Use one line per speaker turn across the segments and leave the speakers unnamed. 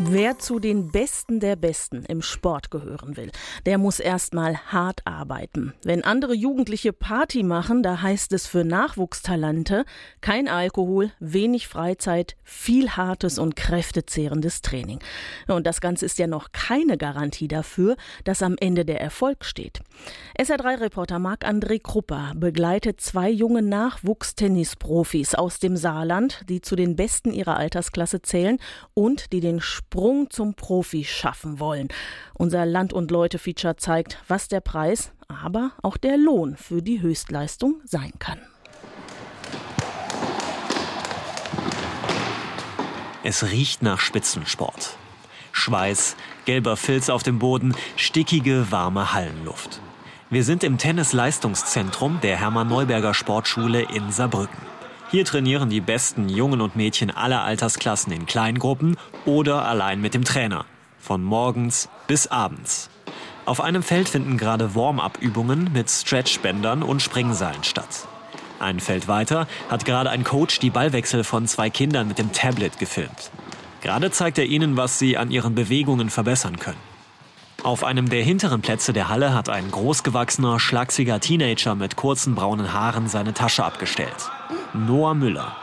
Wer zu den Besten der Besten im Sport gehören will, der muss erstmal hart arbeiten. Wenn andere Jugendliche Party machen, da heißt es für Nachwuchstalente kein Alkohol, wenig Freizeit, viel hartes und kräftezehrendes Training. Und das Ganze ist ja noch keine Garantie dafür, dass am Ende der Erfolg steht. SR3-Reporter Marc-André Krupper begleitet zwei junge Nachwuchstennisprofis aus dem Saarland, die zu den Besten ihrer Altersklasse zählen und die den Sprung zum Profi schaffen wollen. Unser Land- und Leute-Feature zeigt, was der Preis, aber auch der Lohn für die Höchstleistung sein kann.
Es riecht nach Spitzensport. Schweiß, gelber Filz auf dem Boden, stickige, warme Hallenluft. Wir sind im Tennisleistungszentrum der Hermann-Neuberger Sportschule in Saarbrücken. Hier trainieren die besten Jungen und Mädchen aller Altersklassen in Kleingruppen oder allein mit dem Trainer. Von morgens bis abends. Auf einem Feld finden gerade Warm-up-Übungen mit Stretchbändern und Springseilen statt. Ein Feld weiter hat gerade ein Coach die Ballwechsel von zwei Kindern mit dem Tablet gefilmt. Gerade zeigt er ihnen, was sie an ihren Bewegungen verbessern können. Auf einem der hinteren Plätze der Halle hat ein großgewachsener, schlachsiger Teenager mit kurzen braunen Haaren seine Tasche abgestellt. Noah Müller.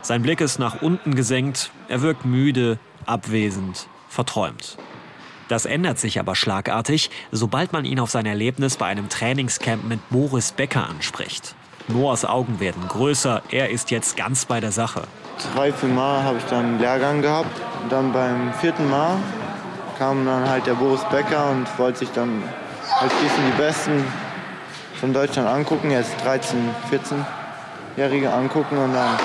Sein Blick ist nach unten gesenkt, er wirkt müde, abwesend, verträumt. Das ändert sich aber schlagartig, sobald man ihn auf sein Erlebnis bei einem Trainingscamp mit Boris Becker anspricht. Noahs Augen werden größer, er ist jetzt ganz bei der Sache.
Drei, vier Mal habe ich dann einen Lehrgang gehabt. Und dann beim vierten Mal kam dann halt der Boris Becker und wollte sich dann halt ein bisschen die Besten von Deutschland angucken. Er ist 13, 14-Jährige angucken und dann,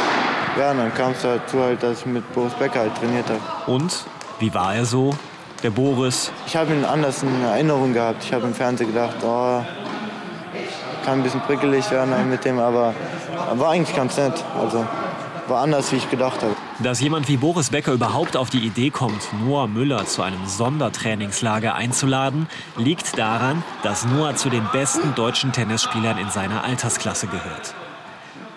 ja, dann kam es dazu halt, dass ich mit Boris Becker halt trainiert habe.
Und wie war er so, der Boris?
Ich habe ihn anders in Erinnerung gehabt. Ich habe im Fernsehen gedacht, oh, kann ein bisschen prickelig werden mit dem, aber war eigentlich ganz nett. Also war anders, wie ich gedacht habe.
Dass jemand wie Boris Becker überhaupt auf die Idee kommt, Noah Müller zu einem Sondertrainingslager einzuladen, liegt daran, dass Noah zu den besten deutschen Tennisspielern in seiner Altersklasse gehört.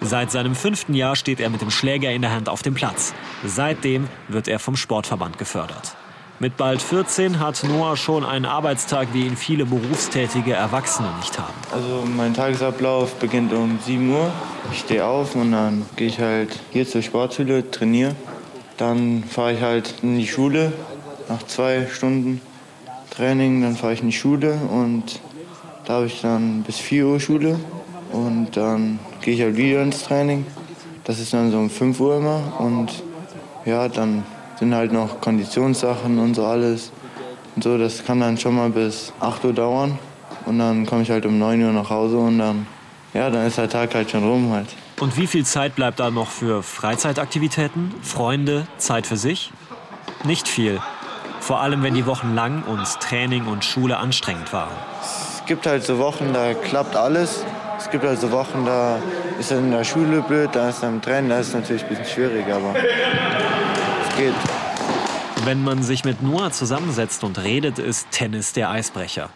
Seit seinem fünften Jahr steht er mit dem Schläger in der Hand auf dem Platz. Seitdem wird er vom Sportverband gefördert. Mit bald 14 hat Noah schon einen Arbeitstag, wie ihn viele berufstätige Erwachsene nicht haben.
Also mein Tagesablauf beginnt um 7 Uhr. Ich stehe auf und dann gehe ich halt hier zur Sportschule, trainiere. Dann fahre ich halt in die Schule. Nach zwei Stunden Training, dann fahre ich in die Schule und da habe ich dann bis 4 Uhr Schule. Und dann gehe ich halt wieder ins Training. Das ist dann so um 5 Uhr immer. Und ja, dann sind halt noch Konditionssachen und so alles. Und so, das kann dann schon mal bis 8 Uhr dauern. Und dann komme ich halt um 9 Uhr nach Hause und dann, ja, dann ist der Tag halt schon rum halt.
Und wie viel Zeit bleibt da noch für Freizeitaktivitäten, Freunde, Zeit für sich? Nicht viel. Vor allem, wenn die Wochen lang und Training und Schule anstrengend waren.
Es gibt halt so Wochen, da klappt alles. Es gibt halt so Wochen, da ist er in der Schule blöd, da ist er im Training, da ist es natürlich ein bisschen schwierig, aber es geht.
Wenn man sich mit Noah zusammensetzt und redet, ist Tennis der Eisbrecher.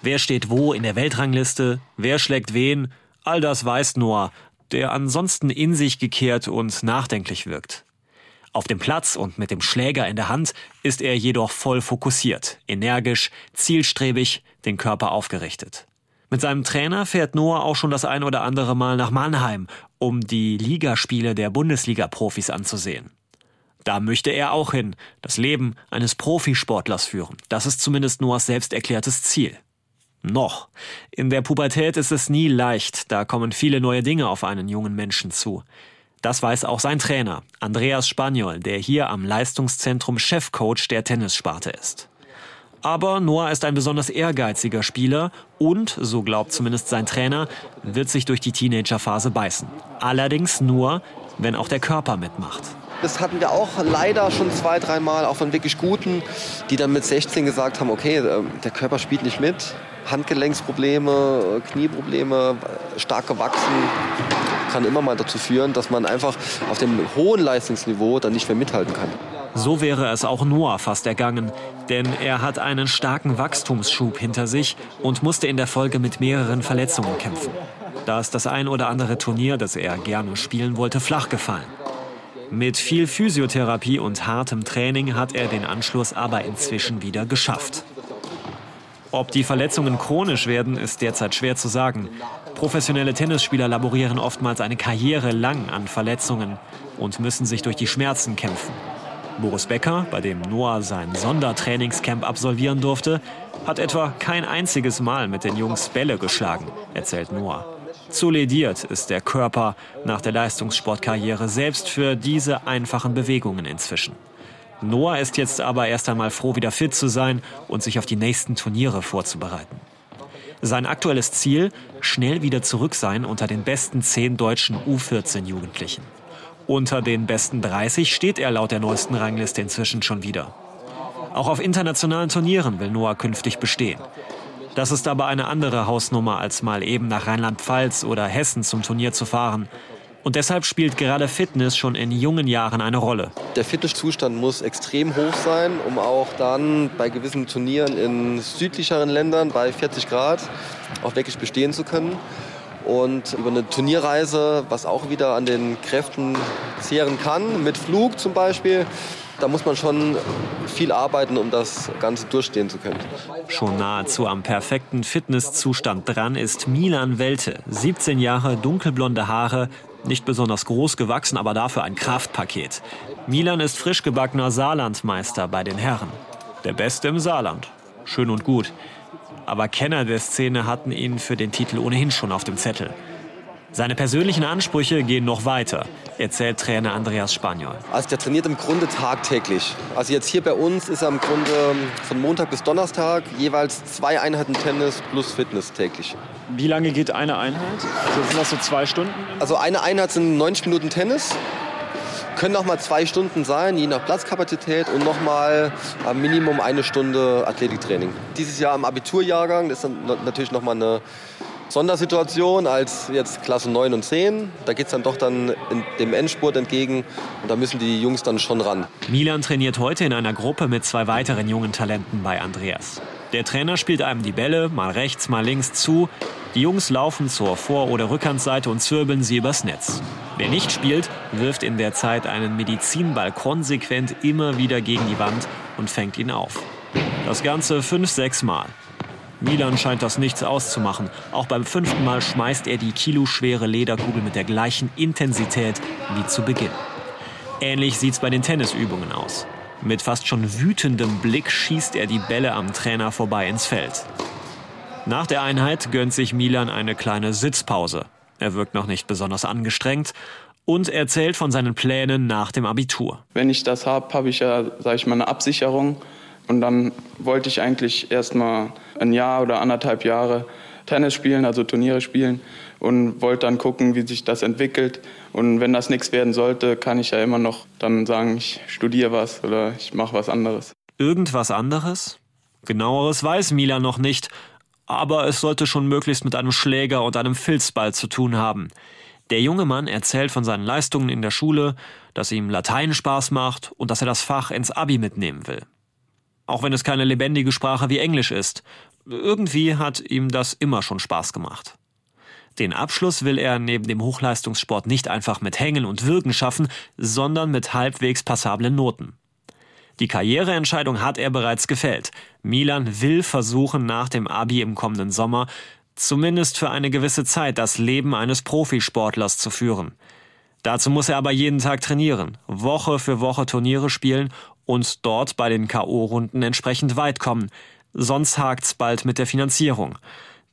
Wer steht wo in der Weltrangliste, wer schlägt wen, all das weiß Noah, der ansonsten in sich gekehrt und nachdenklich wirkt. Auf dem Platz und mit dem Schläger in der Hand ist er jedoch voll fokussiert, energisch, zielstrebig, den Körper aufgerichtet. Mit seinem Trainer fährt Noah auch schon das ein oder andere Mal nach Mannheim, um die Ligaspiele der Bundesliga-Profis anzusehen. Da möchte er auch hin, das Leben eines Profisportlers führen. Das ist zumindest Noahs selbst erklärtes Ziel. Noch. In der Pubertät ist es nie leicht, da kommen viele neue Dinge auf einen jungen Menschen zu. Das weiß auch sein Trainer, Andreas Spaniol, der hier am Leistungszentrum Chefcoach der Tennissparte ist. Aber Noah ist ein besonders ehrgeiziger Spieler und, so glaubt zumindest sein Trainer, wird sich durch die Teenagerphase beißen. Allerdings nur, wenn auch der Körper mitmacht.
Das hatten wir auch leider schon zwei, dreimal, auch von wirklich Guten, die dann mit 16 gesagt haben, okay, äh, der Körper spielt nicht mit. Handgelenksprobleme, Knieprobleme, stark gewachsen, kann immer mal dazu führen, dass man einfach auf dem hohen Leistungsniveau dann nicht mehr mithalten kann.
So wäre es auch Noah fast ergangen, denn er hat einen starken Wachstumsschub hinter sich und musste in der Folge mit mehreren Verletzungen kämpfen. Da ist das ein oder andere Turnier, das er gerne spielen wollte, flach gefallen. Mit viel Physiotherapie und hartem Training hat er den Anschluss aber inzwischen wieder geschafft. Ob die Verletzungen chronisch werden, ist derzeit schwer zu sagen. Professionelle Tennisspieler laborieren oftmals eine Karriere lang an Verletzungen und müssen sich durch die Schmerzen kämpfen. Boris Becker, bei dem Noah sein Sondertrainingscamp absolvieren durfte, hat etwa kein einziges Mal mit den Jungs Bälle geschlagen, erzählt Noah. Zu lediert ist der Körper nach der Leistungssportkarriere selbst für diese einfachen Bewegungen inzwischen. Noah ist jetzt aber erst einmal froh, wieder fit zu sein und sich auf die nächsten Turniere vorzubereiten. Sein aktuelles Ziel, schnell wieder zurück sein unter den besten zehn deutschen U14-Jugendlichen. Unter den besten 30 steht er laut der neuesten Rangliste inzwischen schon wieder. Auch auf internationalen Turnieren will Noah künftig bestehen. Das ist aber eine andere Hausnummer, als mal eben nach Rheinland-Pfalz oder Hessen zum Turnier zu fahren. Und deshalb spielt gerade Fitness schon in jungen Jahren eine Rolle.
Der Fitnesszustand muss extrem hoch sein, um auch dann bei gewissen Turnieren in südlicheren Ländern bei 40 Grad auch wirklich bestehen zu können. Und über eine Turnierreise, was auch wieder an den Kräften zehren kann, mit Flug zum Beispiel, da muss man schon viel arbeiten, um das Ganze durchstehen zu können.
Schon nahezu am perfekten Fitnesszustand dran ist Milan Welte. 17 Jahre, dunkelblonde Haare, nicht besonders groß gewachsen, aber dafür ein Kraftpaket. Milan ist frisch gebackener Saarlandmeister bei den Herren. Der Beste im Saarland. Schön und gut. Aber Kenner der Szene hatten ihn für den Titel ohnehin schon auf dem Zettel. Seine persönlichen Ansprüche gehen noch weiter, erzählt Trainer Andreas Spaniol.
Also der trainiert im Grunde tagtäglich. Also jetzt hier bei uns ist er im Grunde von Montag bis Donnerstag jeweils zwei Einheiten Tennis plus Fitness täglich.
Wie lange geht eine Einheit? Also sind das so zwei Stunden?
Also eine Einheit sind 90 Minuten Tennis. Können noch mal zwei Stunden sein, je nach Platzkapazität und noch mal am Minimum eine Stunde Athletiktraining. Dieses Jahr im Abiturjahrgang, ist dann natürlich noch mal eine Sondersituation als jetzt Klasse 9 und 10. Da geht es dann doch dann dem Endspurt entgegen und da müssen die Jungs dann schon ran.
Milan trainiert heute in einer Gruppe mit zwei weiteren jungen Talenten bei Andreas. Der Trainer spielt einem die Bälle mal rechts, mal links zu. Die Jungs laufen zur Vor- oder Rückhandseite und zwirbeln sie übers Netz. Wer nicht spielt, wirft in der Zeit einen Medizinball konsequent immer wieder gegen die Wand und fängt ihn auf. Das Ganze fünf, sechs Mal. Milan scheint das nichts auszumachen. Auch beim fünften Mal schmeißt er die kiloschwere Lederkugel mit der gleichen Intensität wie zu Beginn. Ähnlich sieht's bei den Tennisübungen aus. Mit fast schon wütendem Blick schießt er die Bälle am Trainer vorbei ins Feld. Nach der Einheit gönnt sich Milan eine kleine Sitzpause. Er wirkt noch nicht besonders angestrengt und erzählt von seinen Plänen nach dem Abitur.
Wenn ich das habe, habe ich ja, sage ich mal, eine Absicherung und dann wollte ich eigentlich erst mal ein Jahr oder anderthalb Jahre Tennis spielen, also Turniere spielen und wollte dann gucken, wie sich das entwickelt. Und wenn das nichts werden sollte, kann ich ja immer noch dann sagen, ich studiere was oder ich mache was anderes.
Irgendwas anderes? Genaueres weiß Milan noch nicht, aber es sollte schon möglichst mit einem Schläger und einem Filzball zu tun haben. Der junge Mann erzählt von seinen Leistungen in der Schule, dass ihm Latein Spaß macht und dass er das Fach ins Abi mitnehmen will auch wenn es keine lebendige Sprache wie Englisch ist. Irgendwie hat ihm das immer schon Spaß gemacht. Den Abschluss will er neben dem Hochleistungssport nicht einfach mit Hängen und Wirken schaffen, sondern mit halbwegs passablen Noten. Die Karriereentscheidung hat er bereits gefällt. Milan will versuchen, nach dem Abi im kommenden Sommer zumindest für eine gewisse Zeit das Leben eines Profisportlers zu führen. Dazu muss er aber jeden Tag trainieren, Woche für Woche Turniere spielen und dort bei den K.O.-Runden entsprechend weit kommen. Sonst hakt's bald mit der Finanzierung.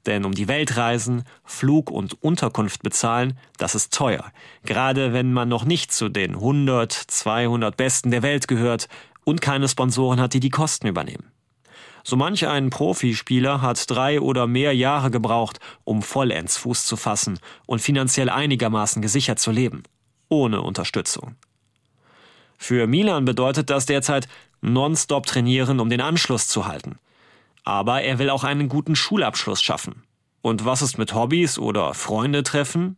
Denn um die Welt reisen, Flug und Unterkunft bezahlen, das ist teuer. Gerade wenn man noch nicht zu den 100, 200 Besten der Welt gehört und keine Sponsoren hat, die die Kosten übernehmen. So manch ein Profispieler hat drei oder mehr Jahre gebraucht, um vollends Fuß zu fassen und finanziell einigermaßen gesichert zu leben. Ohne Unterstützung. Für Milan bedeutet das derzeit nonstop trainieren, um den Anschluss zu halten. Aber er will auch einen guten Schulabschluss schaffen. Und was ist mit Hobbys oder Freunde treffen?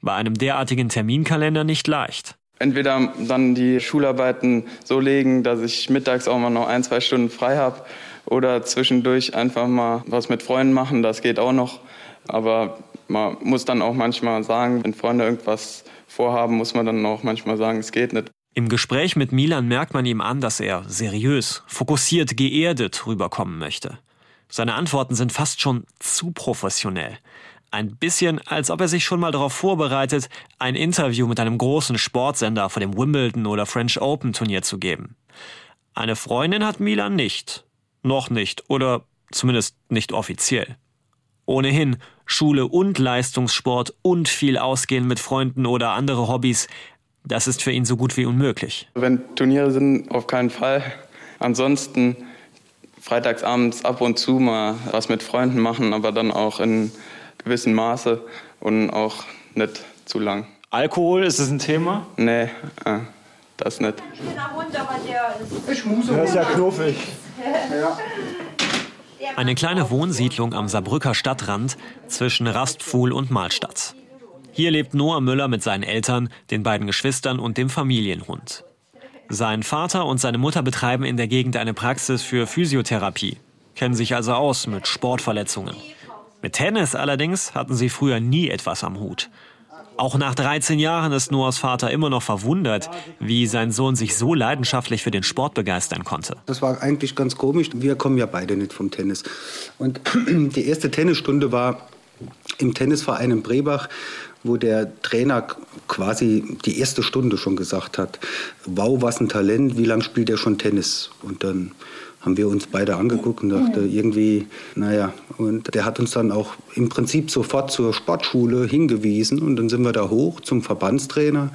Bei einem derartigen Terminkalender nicht leicht.
Entweder dann die Schularbeiten so legen, dass ich mittags auch mal noch ein, zwei Stunden frei habe oder zwischendurch einfach mal was mit Freunden machen, das geht auch noch. Aber man muss dann auch manchmal sagen, wenn Freunde irgendwas vorhaben, muss man dann auch manchmal sagen, es geht nicht.
Im Gespräch mit Milan merkt man ihm an, dass er seriös, fokussiert, geerdet rüberkommen möchte. Seine Antworten sind fast schon zu professionell. Ein bisschen, als ob er sich schon mal darauf vorbereitet, ein Interview mit einem großen Sportsender vor dem Wimbledon oder French Open Turnier zu geben. Eine Freundin hat Milan nicht. Noch nicht. Oder zumindest nicht offiziell. Ohnehin Schule und Leistungssport und viel Ausgehen mit Freunden oder andere Hobbys, das ist für ihn so gut wie unmöglich.
Wenn Turniere sind, auf keinen Fall. Ansonsten freitagsabends ab und zu mal was mit Freunden machen, aber dann auch in gewissem Maße und auch nicht zu lang.
Alkohol, ist das ein Thema?
Nee, äh, das nicht.
Schöner Hund, aber der ist.
Ich muss
Der ist ja knuffig.
Ja.
Eine kleine Wohnsiedlung am Saarbrücker Stadtrand zwischen Rastpfuhl und Mahlstadt. Hier lebt Noah Müller mit seinen Eltern, den beiden Geschwistern und dem Familienhund. Sein Vater und seine Mutter betreiben in der Gegend eine Praxis für Physiotherapie, kennen sich also aus mit Sportverletzungen. Mit Tennis allerdings hatten sie früher nie etwas am Hut. Auch nach 13 Jahren ist Noahs Vater immer noch verwundert, wie sein Sohn sich so leidenschaftlich für den Sport begeistern konnte.
Das war eigentlich ganz komisch. Wir kommen ja beide nicht vom Tennis. Und die erste Tennisstunde war im Tennisverein in Brebach, wo der Trainer quasi die erste Stunde schon gesagt hat, wow, was ein Talent, wie lange spielt er schon Tennis? Und dann haben wir uns beide angeguckt und dachte irgendwie, naja, und der hat uns dann auch im Prinzip sofort zur Sportschule hingewiesen und dann sind wir da hoch zum Verbandstrainer.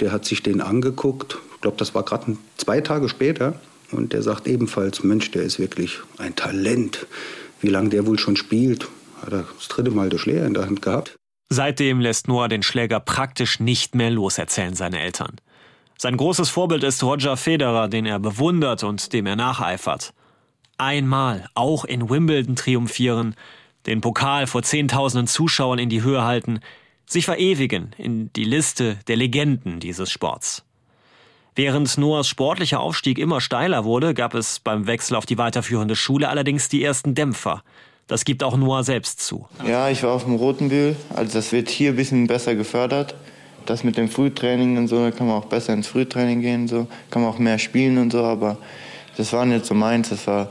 Der hat sich den angeguckt, ich glaube, das war gerade zwei Tage später und der sagt ebenfalls, Mensch, der ist wirklich ein Talent. Wie lange der wohl schon spielt, hat er das dritte Mal der Schläger in der Hand gehabt.
Seitdem lässt Noah den Schläger praktisch nicht mehr los, erzählen seine Eltern. Sein großes Vorbild ist Roger Federer, den er bewundert und dem er nacheifert. Einmal auch in Wimbledon triumphieren, den Pokal vor Zehntausenden Zuschauern in die Höhe halten, sich verewigen in die Liste der Legenden dieses Sports. Während Noahs sportlicher Aufstieg immer steiler wurde, gab es beim Wechsel auf die weiterführende Schule allerdings die ersten Dämpfer. Das gibt auch Noah selbst zu.
Ja, ich war auf dem Rotenbühl. Also das wird hier ein bisschen besser gefördert. Das mit dem Frühtraining und so, da kann man auch besser ins Frühtraining gehen, so kann man auch mehr spielen und so. Aber das war nicht so meins. Das war,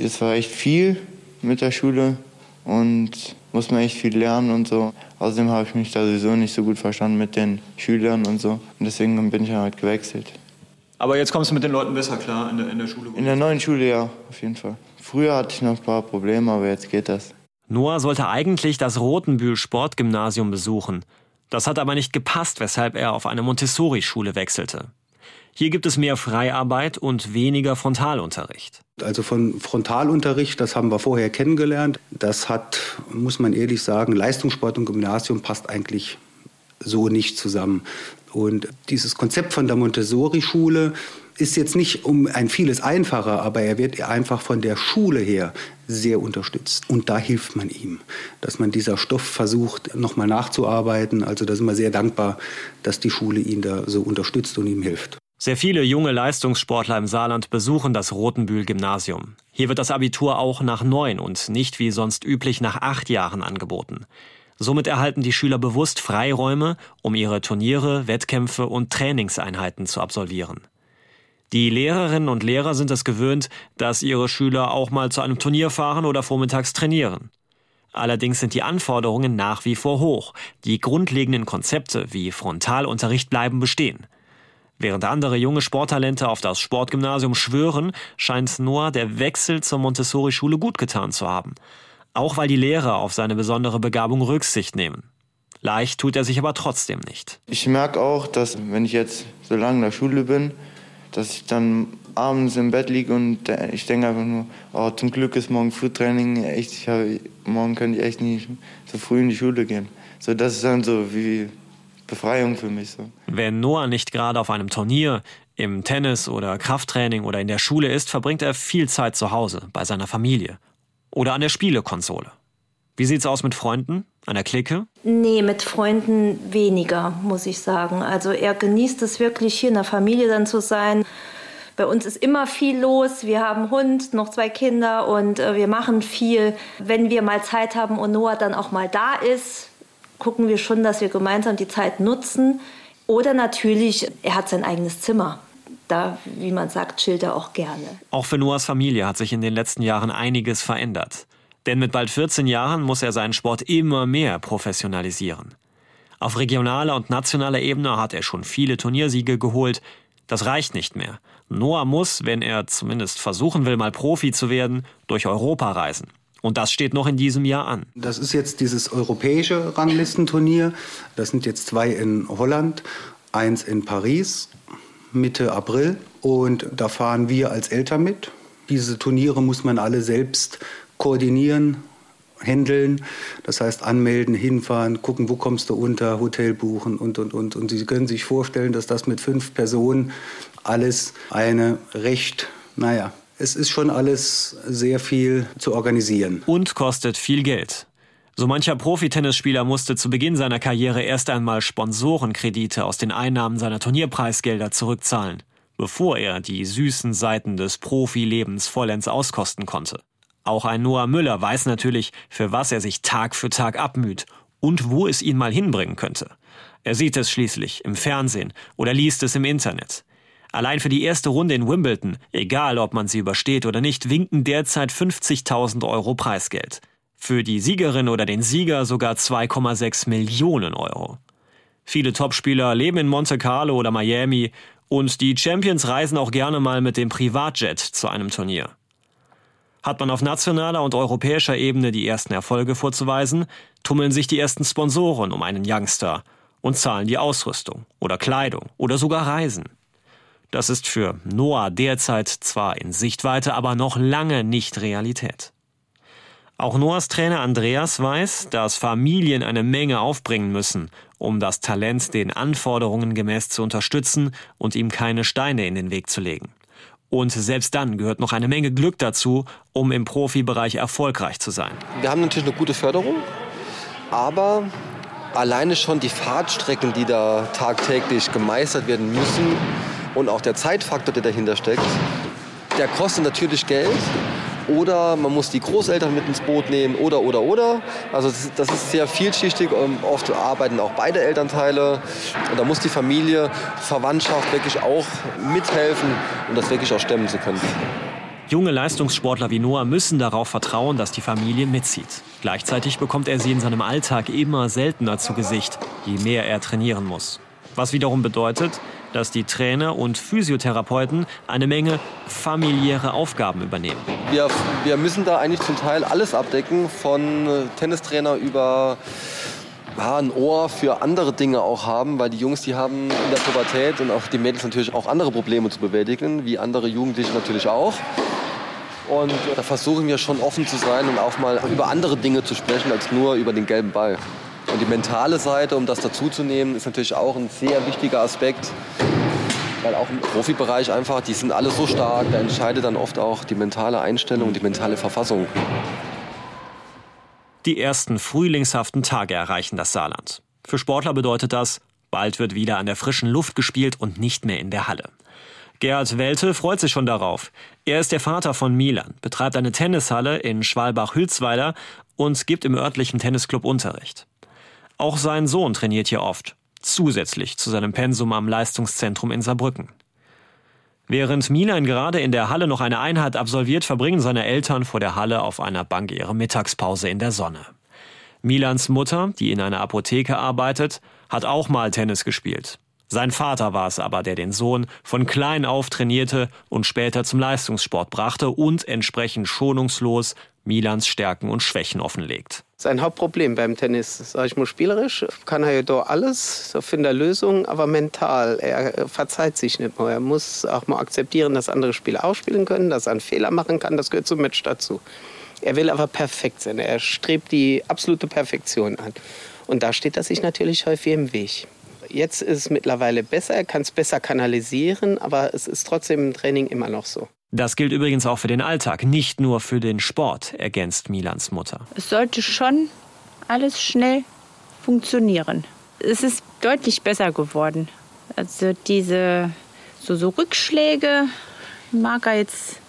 es war echt viel mit der Schule und muss man echt viel lernen und so. Außerdem habe ich mich da sowieso nicht so gut verstanden mit den Schülern und so. Und deswegen bin ich halt gewechselt.
Aber jetzt kommst du mit den Leuten besser klar in der, in der Schule?
In der neuen Schule ja, auf jeden Fall. Früher hatte ich noch ein paar Probleme, aber jetzt geht das.
Noah sollte eigentlich das Rotenbühl Sportgymnasium besuchen. Das hat aber nicht gepasst, weshalb er auf eine Montessori-Schule wechselte. Hier gibt es mehr Freiarbeit und weniger Frontalunterricht.
Also von Frontalunterricht, das haben wir vorher kennengelernt. Das hat, muss man ehrlich sagen, Leistungssport und Gymnasium passt eigentlich so nicht zusammen. Und dieses Konzept von der Montessori-Schule ist jetzt nicht um ein vieles einfacher, aber er wird einfach von der Schule her sehr unterstützt. Und da hilft man ihm, dass man dieser Stoff versucht, nochmal nachzuarbeiten. Also da sind wir sehr dankbar, dass die Schule ihn da so unterstützt und ihm hilft.
Sehr viele junge Leistungssportler im Saarland besuchen das Rotenbühl-Gymnasium. Hier wird das Abitur auch nach neun und nicht wie sonst üblich nach acht Jahren angeboten. Somit erhalten die Schüler bewusst Freiräume, um ihre Turniere, Wettkämpfe und Trainingseinheiten zu absolvieren. Die Lehrerinnen und Lehrer sind es gewöhnt, dass ihre Schüler auch mal zu einem Turnier fahren oder vormittags trainieren. Allerdings sind die Anforderungen nach wie vor hoch. Die grundlegenden Konzepte wie Frontalunterricht bleiben bestehen. Während andere junge Sporttalente auf das Sportgymnasium schwören, scheint Noah der Wechsel zur Montessori-Schule gut getan zu haben. Auch weil die Lehrer auf seine besondere Begabung Rücksicht nehmen. Leicht tut er sich aber trotzdem nicht.
Ich merke auch, dass wenn ich jetzt so lange in der Schule bin, dass ich dann abends im Bett liege und ich denke einfach nur, oh, zum Glück ist morgen Frühtraining, echt, ich hab, morgen kann ich echt nicht so früh in die Schule gehen. So, das ist dann so wie Befreiung für mich. So.
Wenn Noah nicht gerade auf einem Turnier, im Tennis oder Krafttraining oder in der Schule ist, verbringt er viel Zeit zu Hause, bei seiner Familie oder an der Spielekonsole. Wie sieht's aus mit Freunden? An der Clique?
Nee, mit Freunden weniger, muss ich sagen. Also er genießt es wirklich, hier in der Familie dann zu sein. Bei uns ist immer viel los. Wir haben Hund, noch zwei Kinder und äh, wir machen viel. Wenn wir mal Zeit haben und Noah dann auch mal da ist, gucken wir schon, dass wir gemeinsam die Zeit nutzen. Oder natürlich, er hat sein eigenes Zimmer. Da, wie man sagt, chillt er auch gerne.
Auch für Noahs Familie hat sich in den letzten Jahren einiges verändert. Denn mit bald 14 Jahren muss er seinen Sport immer mehr professionalisieren. Auf regionaler und nationaler Ebene hat er schon viele Turniersiege geholt. Das reicht nicht mehr. Noah muss, wenn er zumindest versuchen will, mal Profi zu werden, durch Europa reisen. Und das steht noch in diesem Jahr an.
Das ist jetzt dieses europäische Ranglistenturnier. Das sind jetzt zwei in Holland, eins in Paris Mitte April. Und da fahren wir als Eltern mit. Diese Turniere muss man alle selbst koordinieren, handeln. Das heißt, anmelden, hinfahren, gucken, wo kommst du unter, Hotel buchen und, und, und. Und Sie können sich vorstellen, dass das mit fünf Personen alles eine recht, naja, es ist schon alles sehr viel zu organisieren.
Und kostet viel Geld. So mancher Profitennisspieler musste zu Beginn seiner Karriere erst einmal Sponsorenkredite aus den Einnahmen seiner Turnierpreisgelder zurückzahlen, bevor er die süßen Seiten des Profilebens vollends auskosten konnte. Auch ein Noah Müller weiß natürlich, für was er sich Tag für Tag abmüht und wo es ihn mal hinbringen könnte. Er sieht es schließlich im Fernsehen oder liest es im Internet. Allein für die erste Runde in Wimbledon, egal ob man sie übersteht oder nicht, winken derzeit 50.000 Euro Preisgeld. Für die Siegerin oder den Sieger sogar 2,6 Millionen Euro. Viele Topspieler leben in Monte Carlo oder Miami und die Champions reisen auch gerne mal mit dem Privatjet zu einem Turnier. Hat man auf nationaler und europäischer Ebene die ersten Erfolge vorzuweisen, tummeln sich die ersten Sponsoren um einen Youngster und zahlen die Ausrüstung oder Kleidung oder sogar Reisen. Das ist für Noah derzeit zwar in Sichtweite, aber noch lange nicht Realität. Auch Noahs Trainer Andreas weiß, dass Familien eine Menge aufbringen müssen, um das Talent den Anforderungen gemäß zu unterstützen und ihm keine Steine in den Weg zu legen. Und selbst dann gehört noch eine Menge Glück dazu, um im Profibereich erfolgreich zu sein.
Wir haben natürlich eine gute Förderung, aber alleine schon die Fahrtstrecken, die da tagtäglich gemeistert werden müssen, und auch der Zeitfaktor, der dahinter steckt, der kostet natürlich Geld. Oder man muss die Großeltern mit ins Boot nehmen oder, oder, oder. Also das ist sehr vielschichtig. Oft arbeiten auch beide Elternteile. Und da muss die Familie, Verwandtschaft wirklich auch mithelfen, um das wirklich auch stemmen zu können.
Junge Leistungssportler wie Noah müssen darauf vertrauen, dass die Familie mitzieht. Gleichzeitig bekommt er sie in seinem Alltag immer seltener zu Gesicht, je mehr er trainieren muss. Was wiederum bedeutet, dass die Trainer und Physiotherapeuten eine Menge familiäre Aufgaben übernehmen.
Wir, wir müssen da eigentlich zum Teil alles abdecken, von äh, Tennistrainer über ja, ein Ohr für andere Dinge auch haben, weil die Jungs, die haben in der Pubertät und auch die Mädels natürlich auch andere Probleme zu bewältigen, wie andere Jugendliche natürlich auch. Und da versuchen wir schon offen zu sein und auch mal über andere Dinge zu sprechen als nur über den gelben Ball. Und die mentale Seite, um das dazuzunehmen, ist natürlich auch ein sehr wichtiger Aspekt. Weil auch im Profibereich einfach, die sind alle so stark, da entscheidet dann oft auch die mentale Einstellung, die mentale Verfassung.
Die ersten frühlingshaften Tage erreichen das Saarland. Für Sportler bedeutet das, bald wird wieder an der frischen Luft gespielt und nicht mehr in der Halle. Gerhard Welte freut sich schon darauf. Er ist der Vater von Milan, betreibt eine Tennishalle in Schwalbach-Hülsweiler und gibt im örtlichen Tennisclub Unterricht. Auch sein Sohn trainiert hier oft, zusätzlich zu seinem Pensum am Leistungszentrum in Saarbrücken. Während Milan gerade in der Halle noch eine Einheit absolviert, verbringen seine Eltern vor der Halle auf einer Bank ihre Mittagspause in der Sonne. Milans Mutter, die in einer Apotheke arbeitet, hat auch mal Tennis gespielt. Sein Vater war es aber, der den Sohn von klein auf trainierte und später zum Leistungssport brachte und entsprechend schonungslos Milans Stärken und Schwächen offenlegt.
Sein Hauptproblem beim Tennis, sage ich mal spielerisch, kann er ja doch alles, so findet er Lösungen, aber mental, er verzeiht sich nicht mehr. Er muss auch mal akzeptieren, dass andere Spieler auch spielen können, dass er einen Fehler machen kann, das gehört zum Match dazu. Er will aber perfekt sein, er strebt die absolute Perfektion an. Und da steht er sich natürlich häufig im Weg. Jetzt ist es mittlerweile besser, er kann es besser kanalisieren, aber es ist trotzdem im Training immer noch so.
Das gilt übrigens auch für den Alltag, nicht nur für den Sport, ergänzt Milans Mutter.
Es sollte schon alles schnell funktionieren. Es ist deutlich besser geworden. Also diese so, so Rückschläge mag er jetzt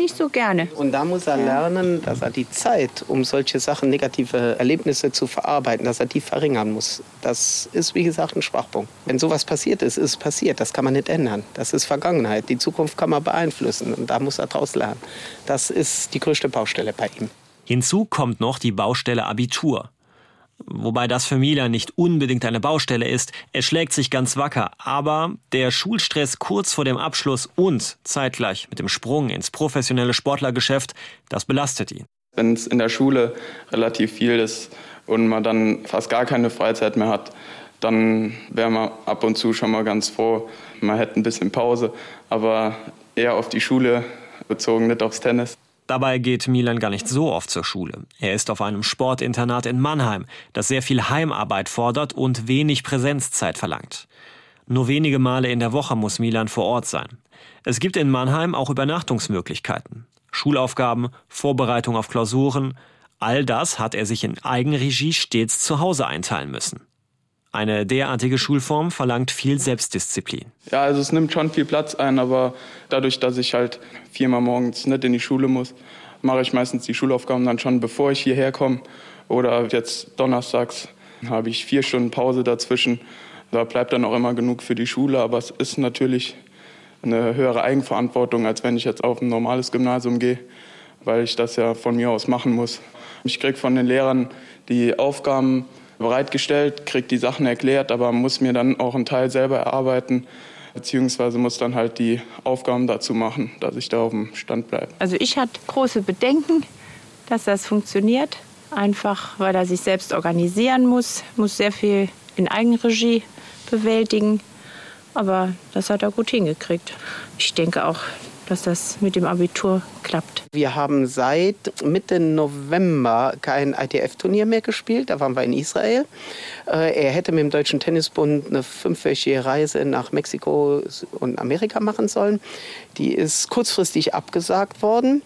nicht so gerne.
Und da muss er lernen, dass er die Zeit, um solche Sachen, negative Erlebnisse zu verarbeiten, dass er die verringern muss. Das ist, wie gesagt, ein Schwachpunkt. Wenn sowas passiert ist, ist es passiert. Das kann man nicht ändern. Das ist Vergangenheit. Die Zukunft kann man beeinflussen. Und da muss er daraus lernen. Das ist die größte Baustelle bei ihm.
Hinzu kommt noch die Baustelle Abitur. Wobei das für Milan nicht unbedingt eine Baustelle ist. Er schlägt sich ganz wacker. Aber der Schulstress kurz vor dem Abschluss und zeitgleich mit dem Sprung ins professionelle Sportlergeschäft, das belastet ihn.
Wenn es in der Schule relativ viel ist und man dann fast gar keine Freizeit mehr hat, dann wäre man ab und zu schon mal ganz froh, man hätte ein bisschen Pause, aber eher auf die Schule bezogen, nicht aufs Tennis.
Dabei geht Milan gar nicht so oft zur Schule. Er ist auf einem Sportinternat in Mannheim, das sehr viel Heimarbeit fordert und wenig Präsenzzeit verlangt. Nur wenige Male in der Woche muss Milan vor Ort sein. Es gibt in Mannheim auch Übernachtungsmöglichkeiten. Schulaufgaben, Vorbereitung auf Klausuren, all das hat er sich in Eigenregie stets zu Hause einteilen müssen. Eine derartige Schulform verlangt viel Selbstdisziplin.
Ja, also es nimmt schon viel Platz ein, aber dadurch, dass ich halt viermal morgens nicht in die Schule muss, mache ich meistens die Schulaufgaben dann schon, bevor ich hierher komme. Oder jetzt donnerstags habe ich vier Stunden Pause dazwischen. Da bleibt dann auch immer genug für die Schule, aber es ist natürlich eine höhere Eigenverantwortung, als wenn ich jetzt auf ein normales Gymnasium gehe, weil ich das ja von mir aus machen muss. Ich kriege von den Lehrern die Aufgaben bereitgestellt, kriege die Sachen erklärt, aber muss mir dann auch einen Teil selber erarbeiten, beziehungsweise muss dann halt die Aufgaben dazu machen, dass ich da auf dem Stand bleibe.
Also ich hatte große Bedenken, dass das funktioniert, einfach weil er sich selbst organisieren muss, muss sehr viel in Eigenregie bewältigen. Aber das hat er gut hingekriegt. Ich denke auch, dass das mit dem Abitur klappt.
Wir haben seit Mitte November kein ITF-Turnier mehr gespielt. Da waren wir in Israel. Äh, er hätte mit dem Deutschen Tennisbund eine fünfwöchige Reise nach Mexiko und Amerika machen sollen. Die ist kurzfristig abgesagt worden.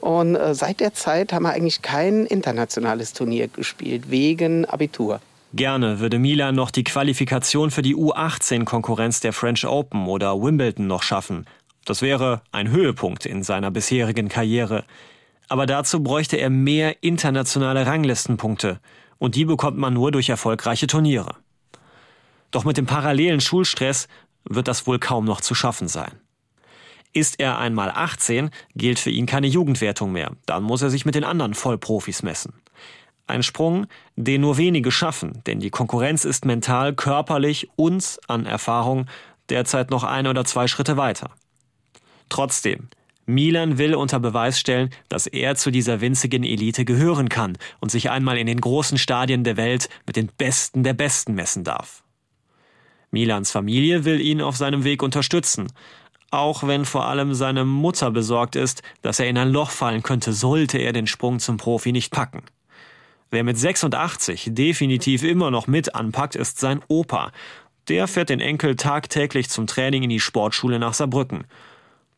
Und äh, seit der Zeit haben wir eigentlich kein internationales Turnier gespielt, wegen Abitur.
Gerne würde Milan noch die Qualifikation für die U18-Konkurrenz der French Open oder Wimbledon noch schaffen. Das wäre ein Höhepunkt in seiner bisherigen Karriere. Aber dazu bräuchte er mehr internationale Ranglistenpunkte. Und die bekommt man nur durch erfolgreiche Turniere. Doch mit dem parallelen Schulstress wird das wohl kaum noch zu schaffen sein. Ist er einmal 18, gilt für ihn keine Jugendwertung mehr. Dann muss er sich mit den anderen Vollprofis messen. Ein Sprung, den nur wenige schaffen, denn die Konkurrenz ist mental, körperlich und an Erfahrung derzeit noch ein oder zwei Schritte weiter. Trotzdem, Milan will unter Beweis stellen, dass er zu dieser winzigen Elite gehören kann und sich einmal in den großen Stadien der Welt mit den Besten der Besten messen darf. Milans Familie will ihn auf seinem Weg unterstützen, auch wenn vor allem seine Mutter besorgt ist, dass er in ein Loch fallen könnte, sollte er den Sprung zum Profi nicht packen. Wer mit 86 definitiv immer noch mit anpackt, ist sein Opa. Der fährt den Enkel tagtäglich zum Training in die Sportschule nach Saarbrücken.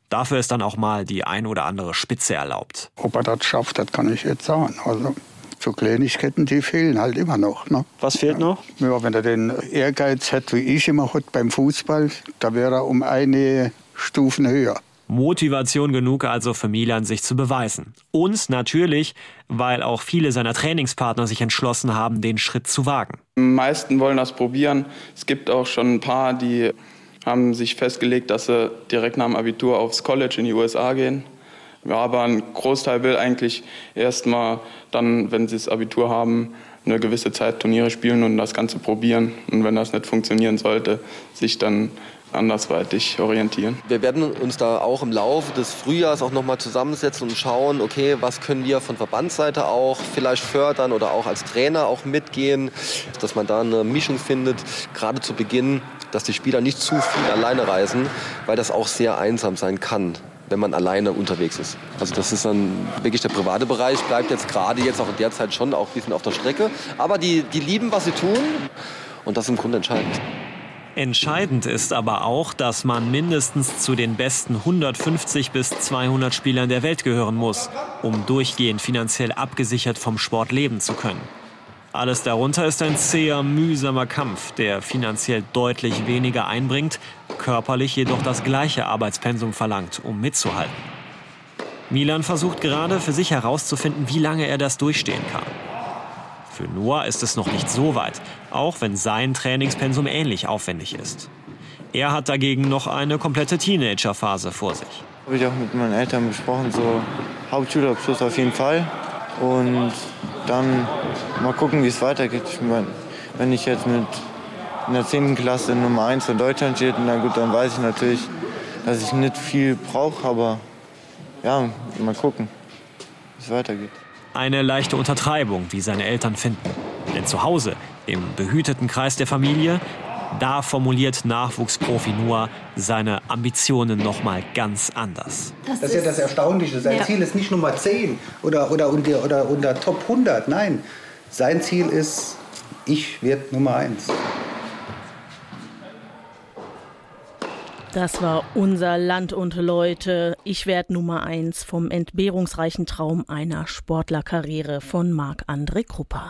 Dafür ist dann auch mal die ein oder andere Spitze erlaubt.
Ob er das schafft, das kann ich jetzt sagen. Also so Kleinigkeiten, die fehlen halt immer noch. Ne?
Was fehlt
ja.
noch?
Ja, wenn er den Ehrgeiz hat, wie ich immer hat beim Fußball, da wäre er um eine Stufen höher.
Motivation genug also für Milan, sich zu beweisen. Und natürlich, weil auch viele seiner Trainingspartner sich entschlossen haben, den Schritt zu wagen.
Die meisten wollen das probieren. Es gibt auch schon ein paar, die haben sich festgelegt, dass sie direkt nach dem Abitur aufs College in die USA gehen. Ja, aber ein Großteil will eigentlich erst mal dann, wenn sie das Abitur haben, eine gewisse Zeit Turniere spielen und das Ganze probieren. Und wenn das nicht funktionieren sollte, sich dann andersweitig orientieren.
Wir werden uns da auch im Laufe des Frühjahrs auch nochmal zusammensetzen und schauen, okay, was können wir von Verbandsseite auch vielleicht fördern oder auch als Trainer auch mitgehen, dass man da eine Mischung findet, gerade zu Beginn, dass die Spieler nicht zu viel alleine reisen, weil das auch sehr einsam sein kann wenn man alleine unterwegs ist. Also das ist dann wirklich der private Bereich, bleibt jetzt gerade jetzt auch in der Zeit schon auch ein bisschen auf der Strecke. Aber die, die lieben, was sie tun und das ist im Grunde entscheidend.
Entscheidend ist aber auch, dass man mindestens zu den besten 150 bis 200 Spielern der Welt gehören muss, um durchgehend finanziell abgesichert vom Sport leben zu können. Alles darunter ist ein zäher, mühsamer Kampf, der finanziell deutlich weniger einbringt, körperlich jedoch das gleiche Arbeitspensum verlangt, um mitzuhalten. Milan versucht gerade für sich herauszufinden, wie lange er das durchstehen kann. Für Noah ist es noch nicht so weit, auch wenn sein Trainingspensum ähnlich aufwendig ist. Er hat dagegen noch eine komplette Teenagerphase vor sich.
Habe ich auch mit meinen Eltern besprochen, so Hauptschulabschluss auf jeden Fall. Und dann mal gucken, wie es weitergeht. Ich mein, wenn ich jetzt mit in der 10. Klasse Nummer 1 von Deutschland stehe, na gut, dann weiß ich natürlich, dass ich nicht viel brauche, aber ja, mal gucken, wie es weitergeht.
Eine leichte Untertreibung, wie seine Eltern finden. Denn zu Hause, im behüteten Kreis der Familie, da formuliert Nachwuchsprofi Noah seine Ambitionen noch mal ganz anders.
Das, das ist ja das Erstaunliche. Sein ja. Ziel ist nicht Nummer 10 oder, oder, unter, oder unter Top 100. Nein, sein Ziel ist, ich werde Nummer 1.
Das war unser Land und Leute. Ich werde Nummer 1 vom entbehrungsreichen Traum einer Sportlerkarriere von Marc-André Krupper.